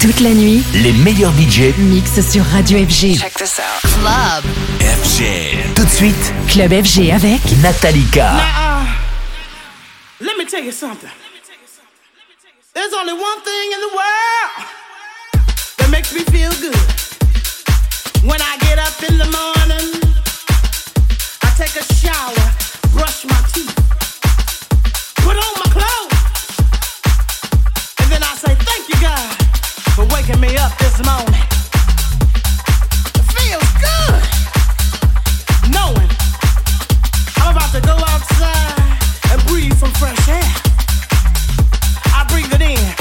Toute la nuit, Les meilleurs budgets mix sur Radio FG. Check this out. Club. FG. Tout de suite, Club FG avec Natalika. Uh, let me tell you something. There's only one thing in the world that makes me feel good. When I get up in the morning, I take a shower, brush my teeth, put on my clothes, and then I say, Thank you, God, for waking me up this morning. Feels good knowing I'm about to go outside and breathe some fresh air. I breathe it in.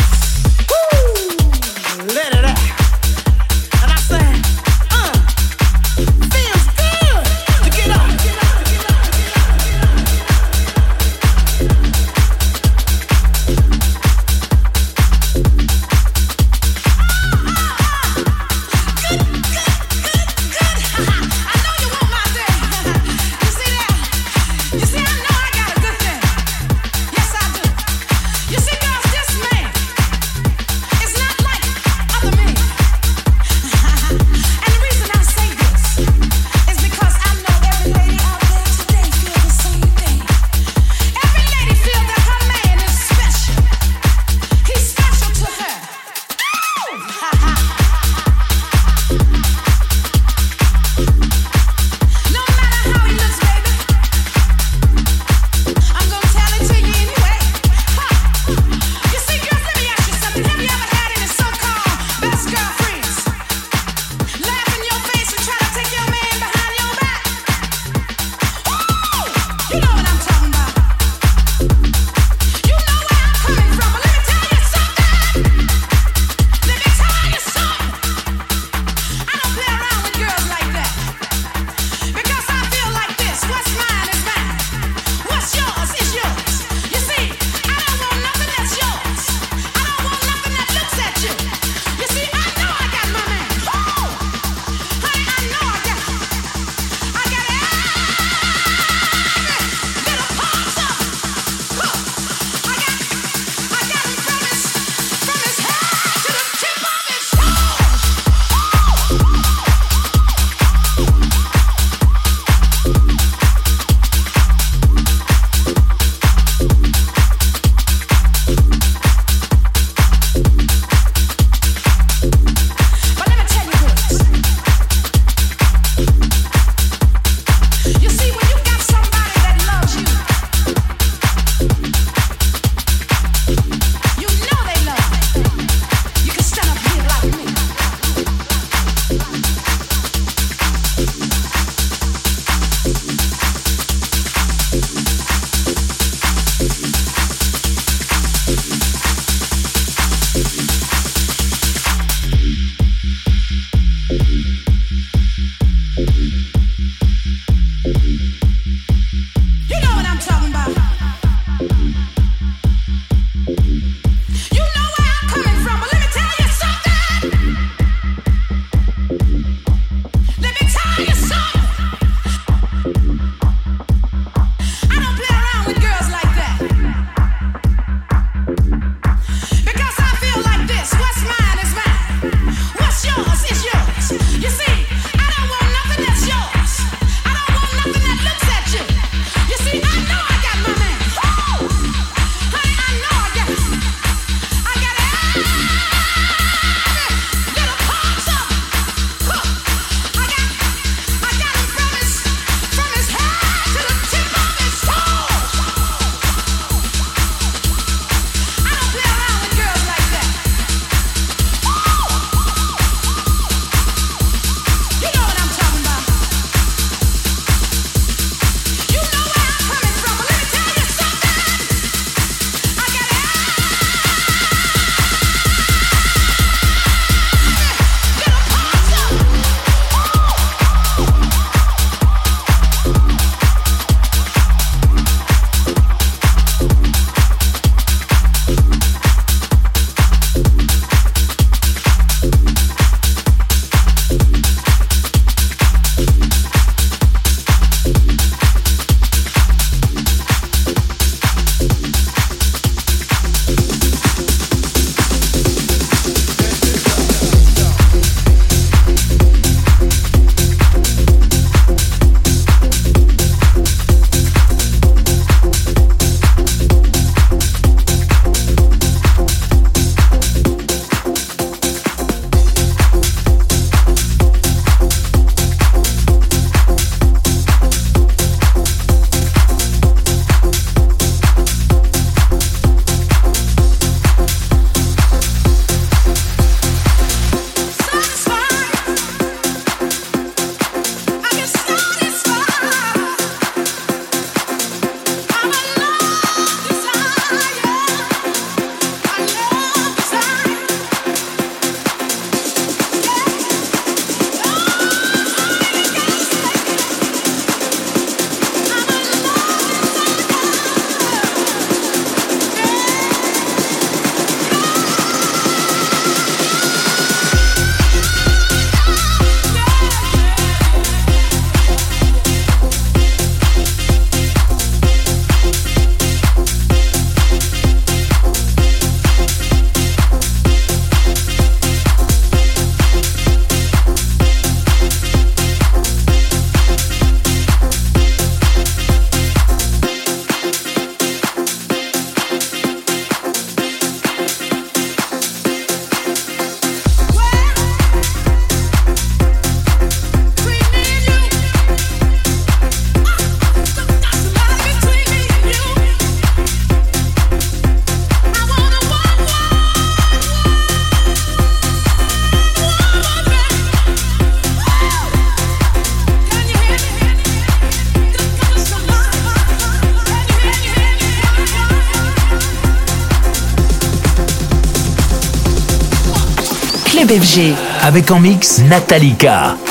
Avec en mix Natalika.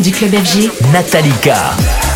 Du club FG, Natalika.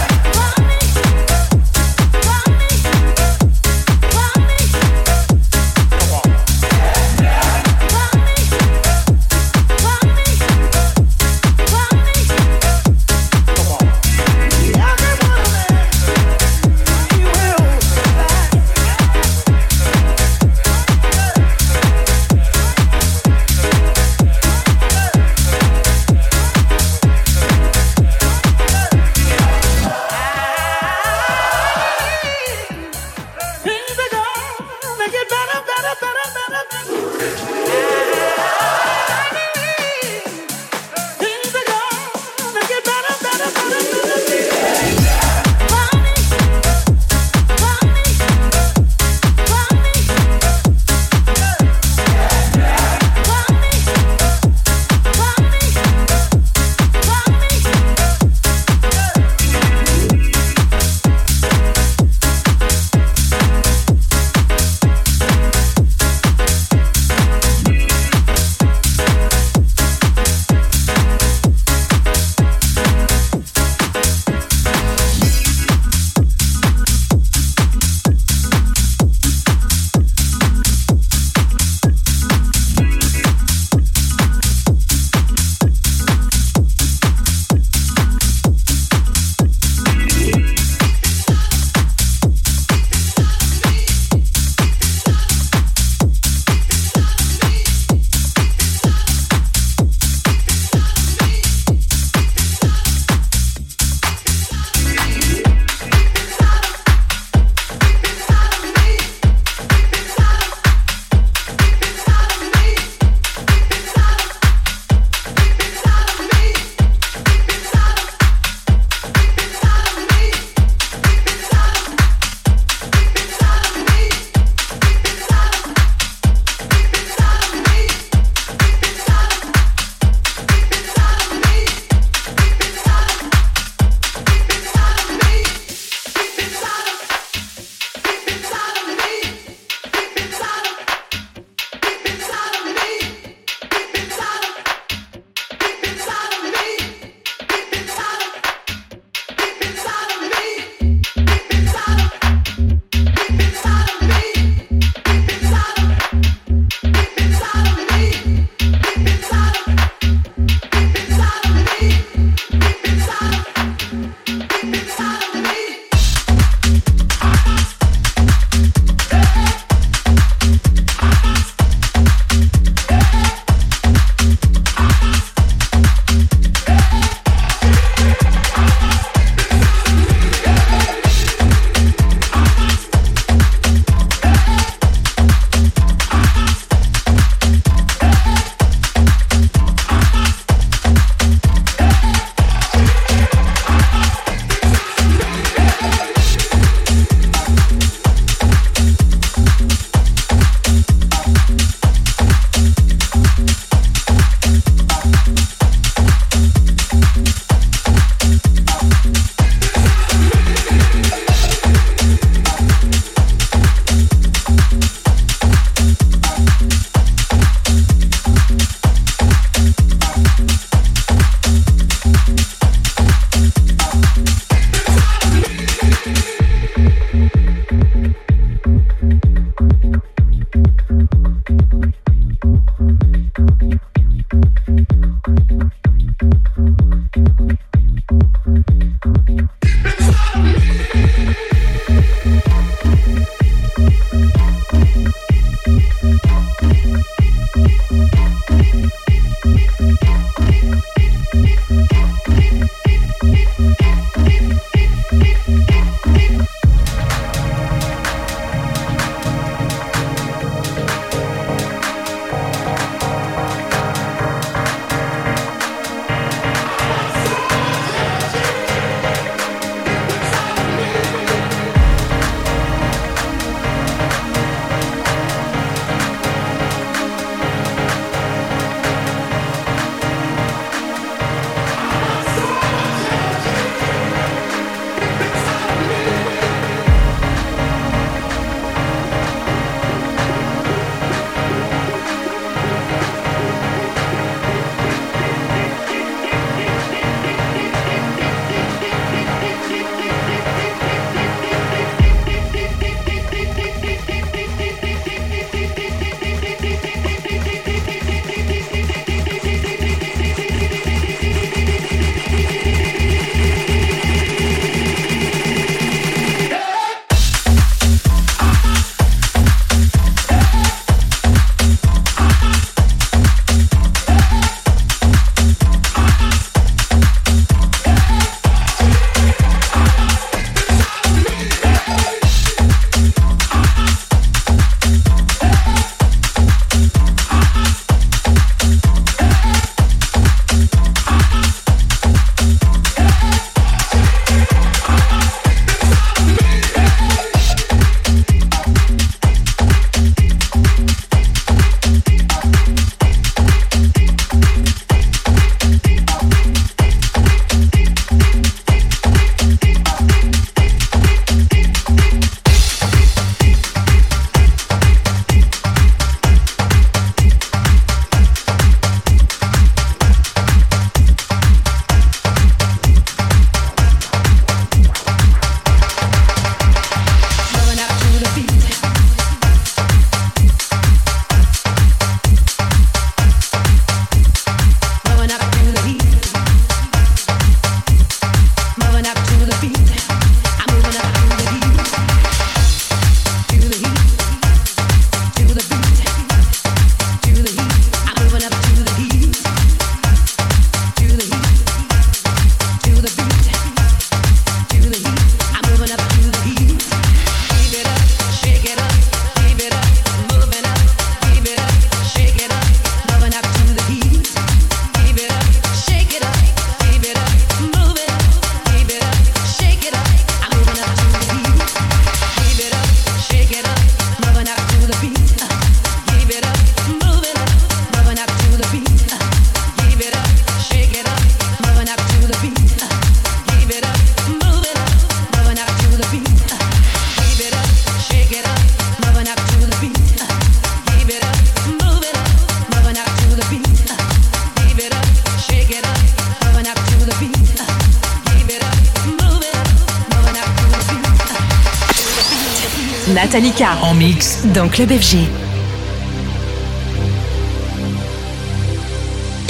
Nataly K. En mix. Dans Club FG.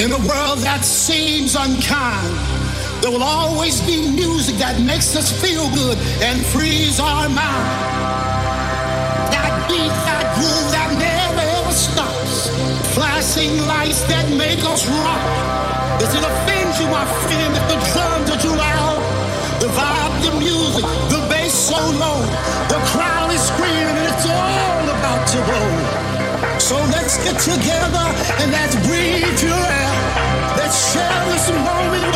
In a world that seems unkind, there will always be music that makes us feel good and frees our mind. That beat, that groove that never ever stops. Flashing lights that make us rock. Does it offend you, my friend, if the drums let's get together and let's breathe pure air. Let's share this moment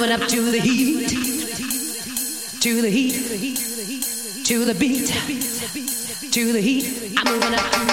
moving up to the heat, to the heat, to the beat, to the heat. I'm moving up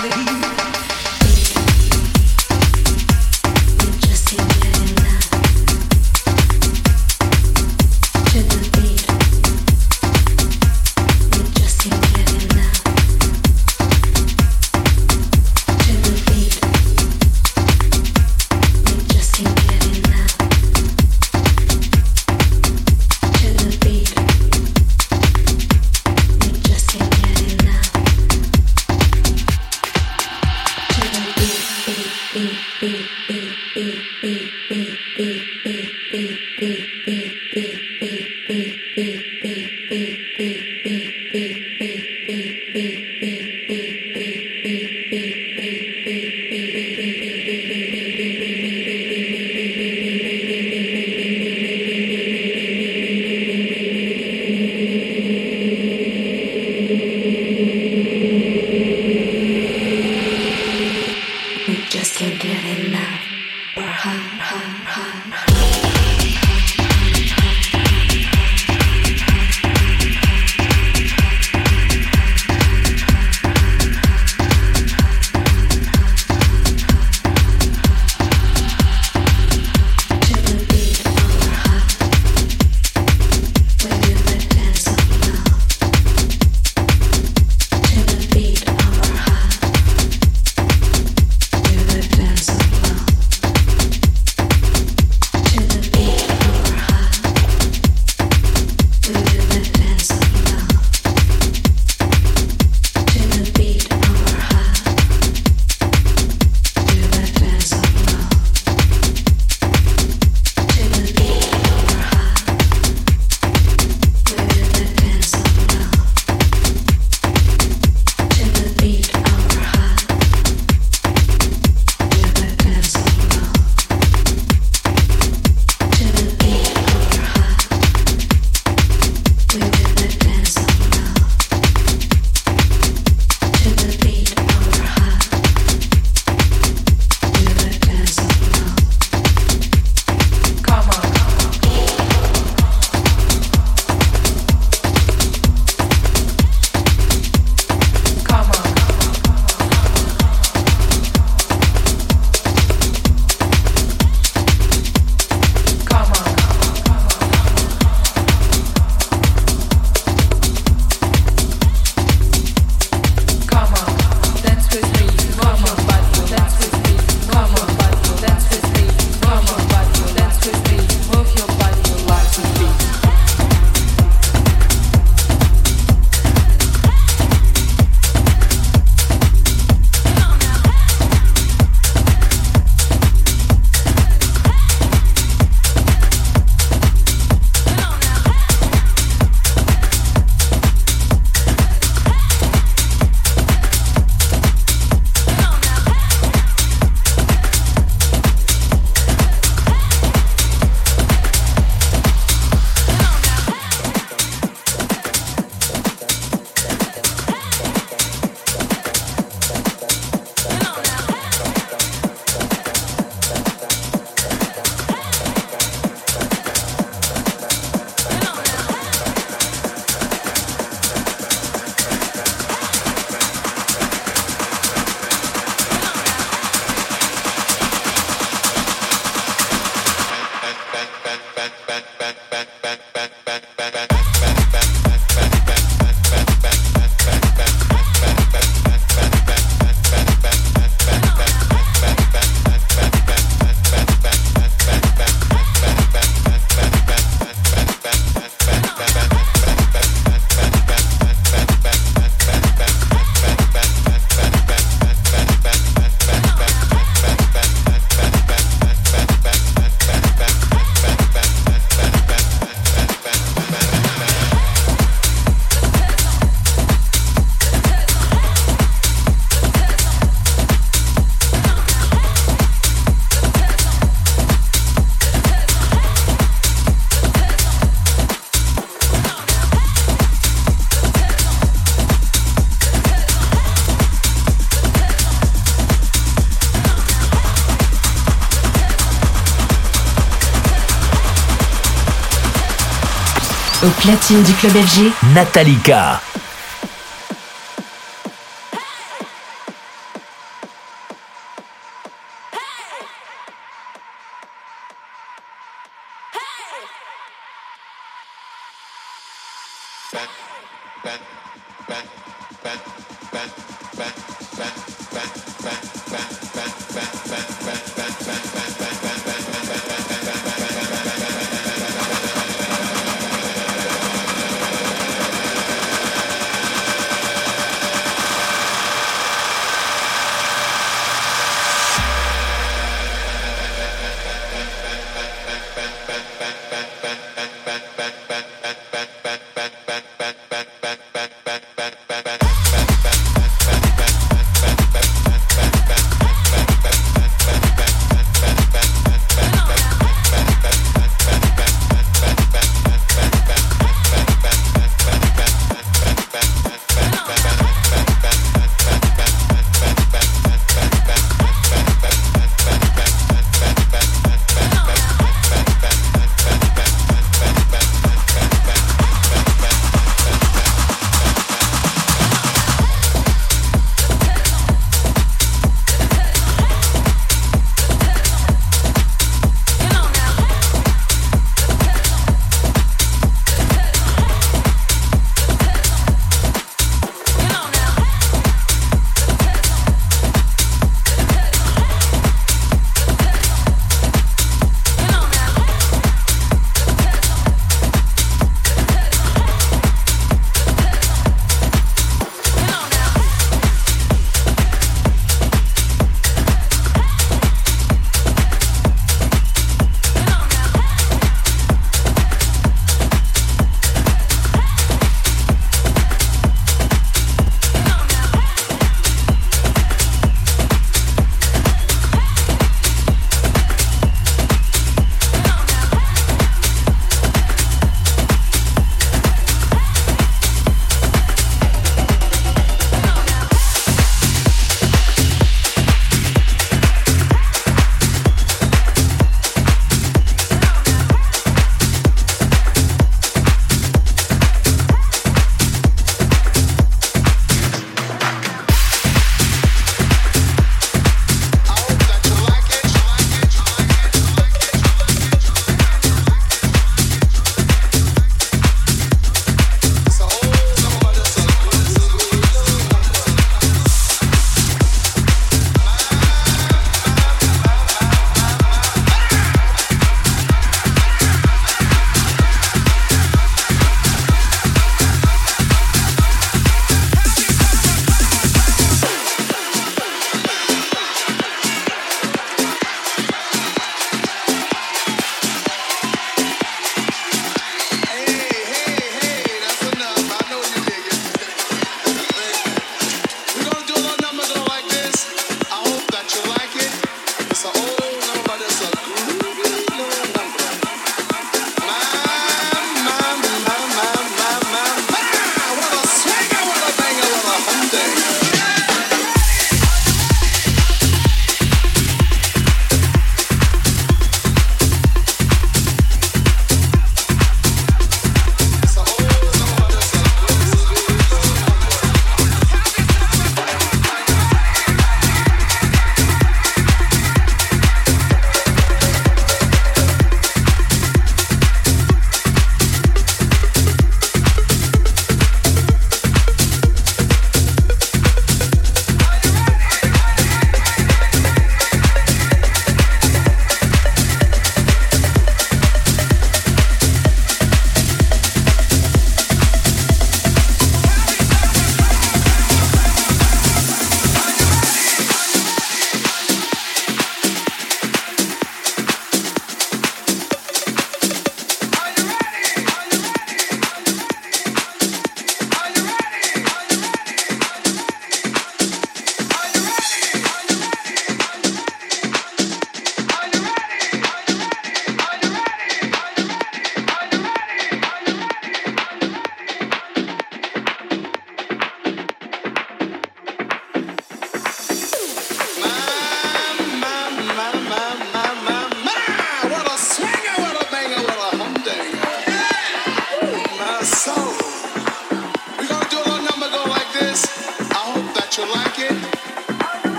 platine du club FG, Natalika.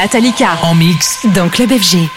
Natalika. En mix. Dans Club FG.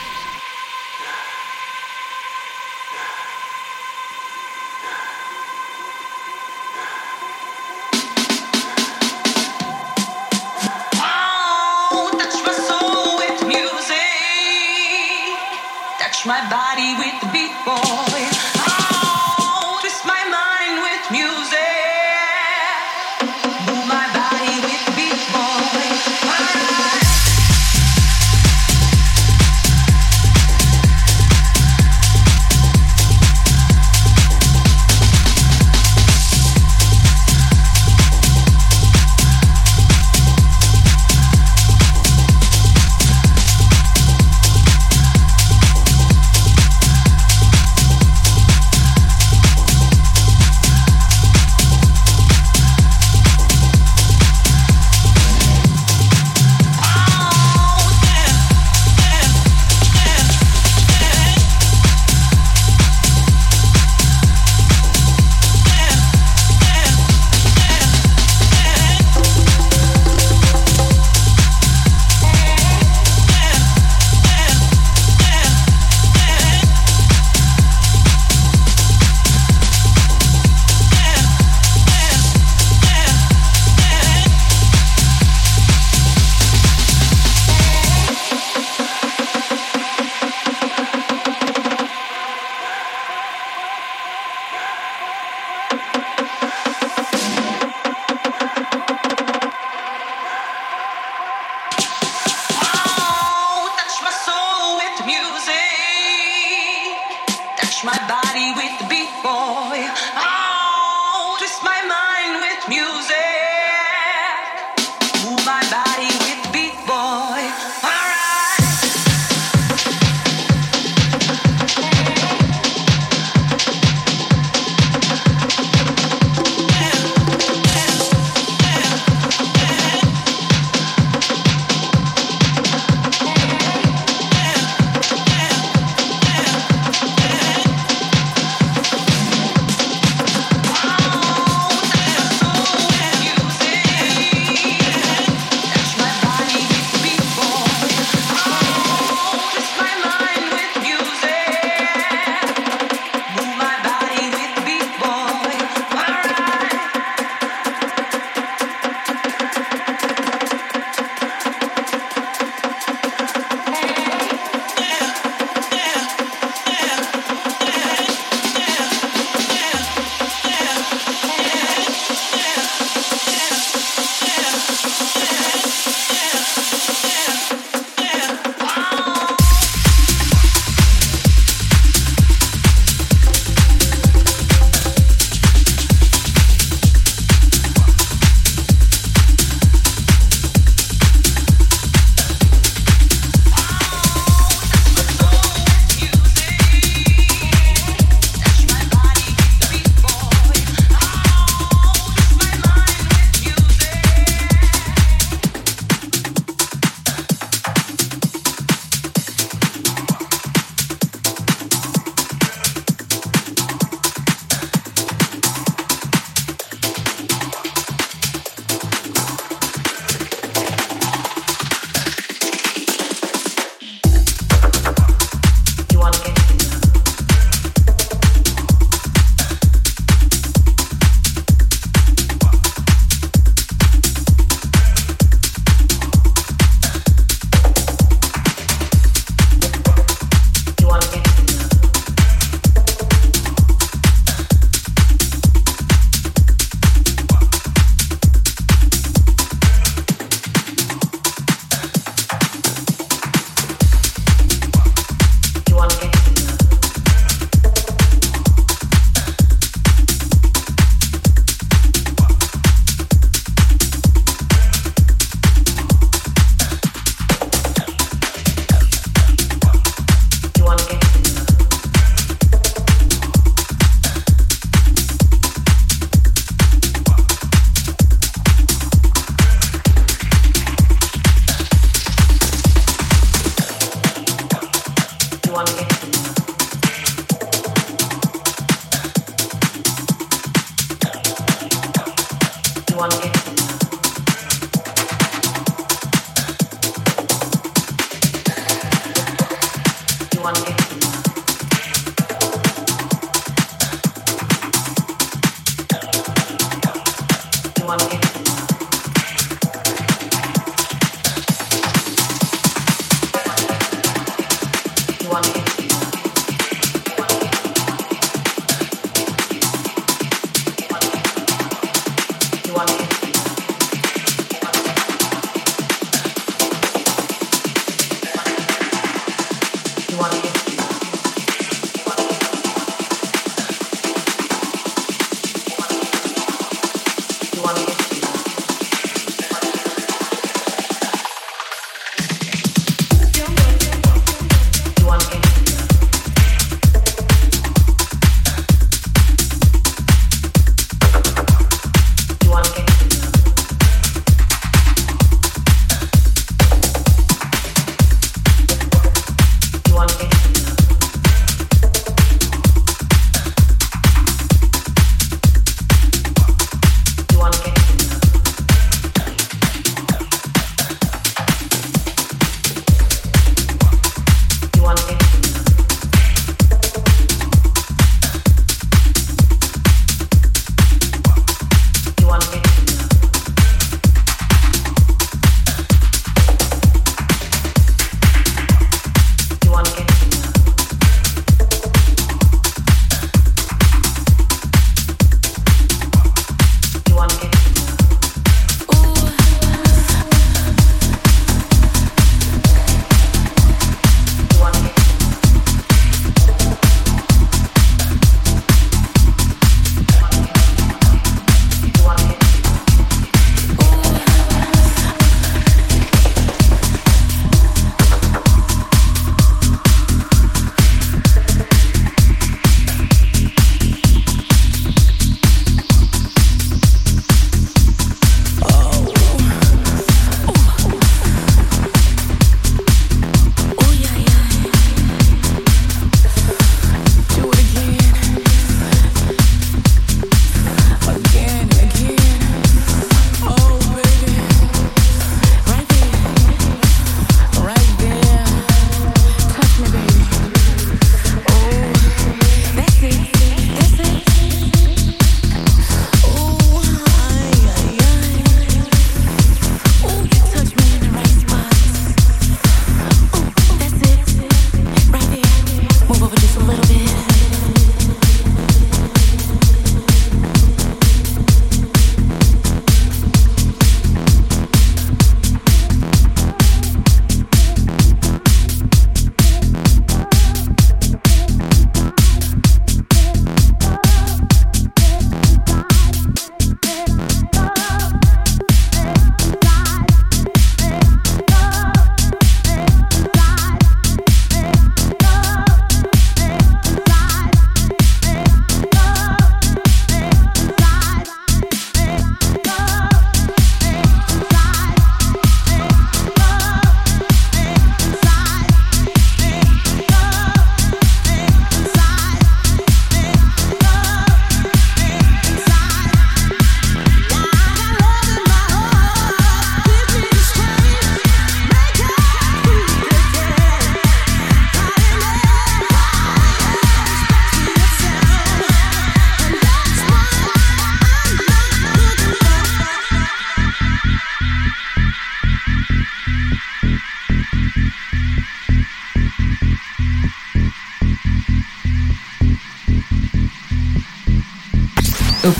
one.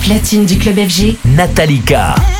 Platine du club FG, Natalika.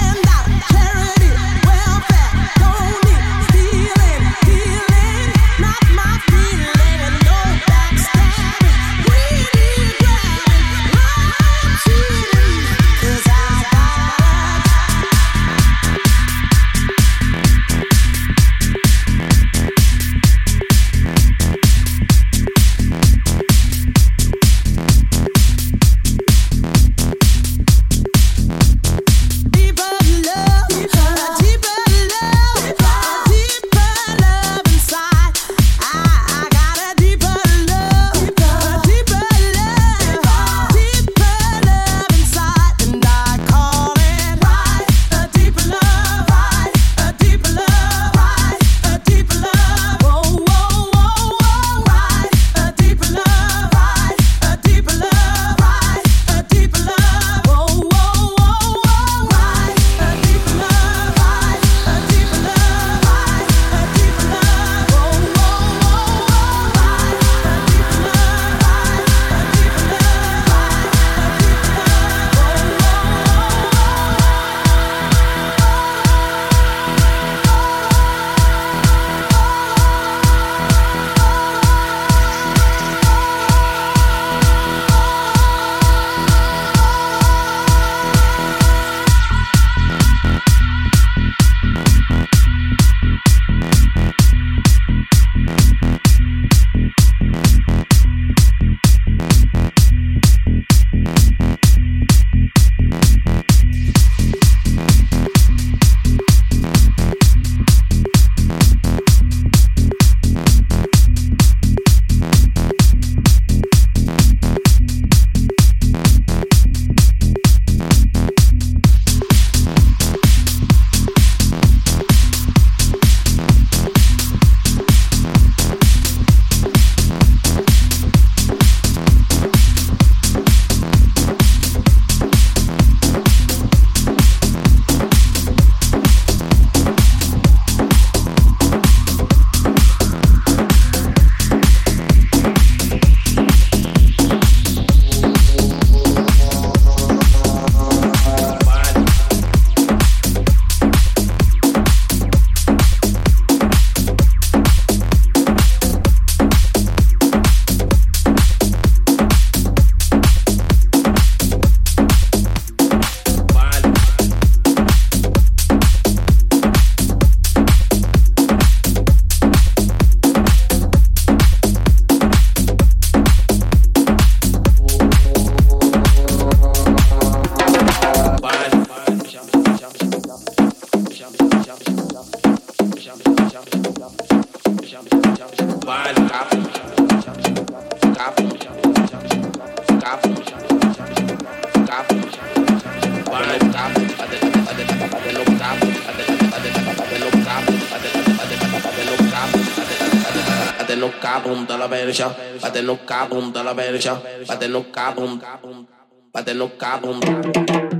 Pate no cabum, pate no cabum, pate no cabum.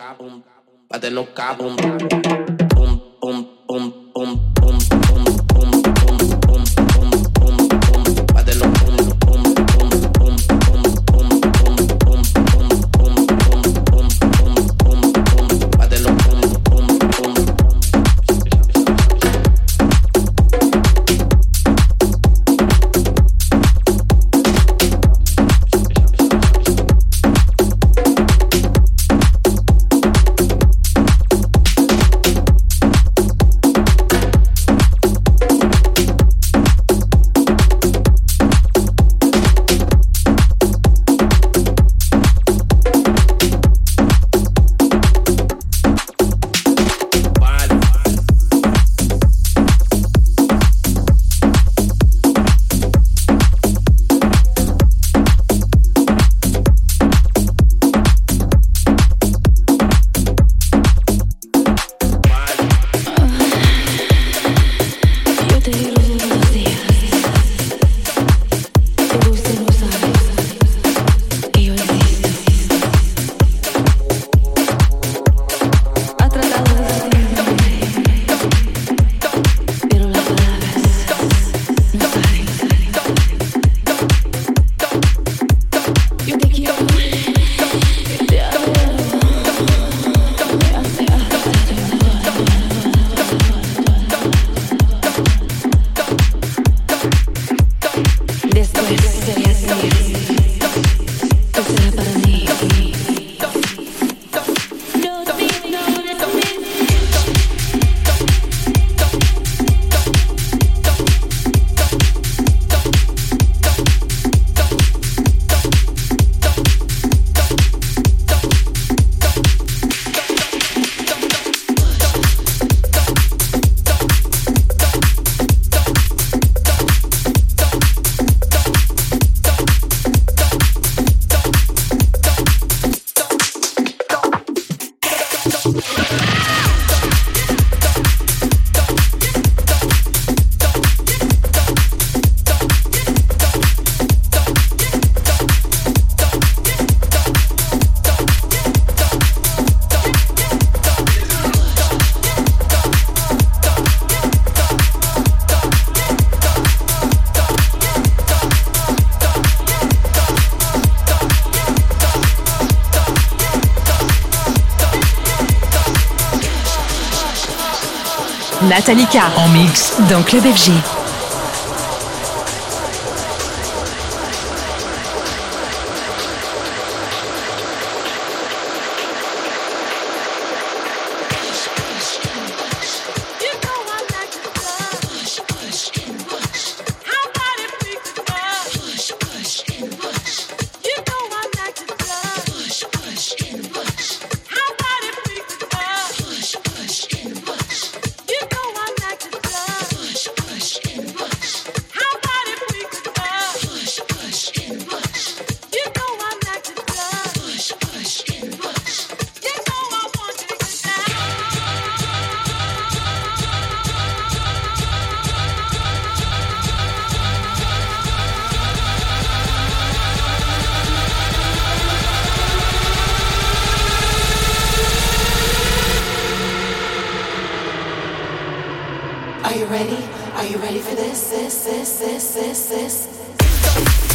Cabum, bate no cabum, Natalika en mix dans Club FG. Are you ready? Are you ready for this? This, this, this, this, this.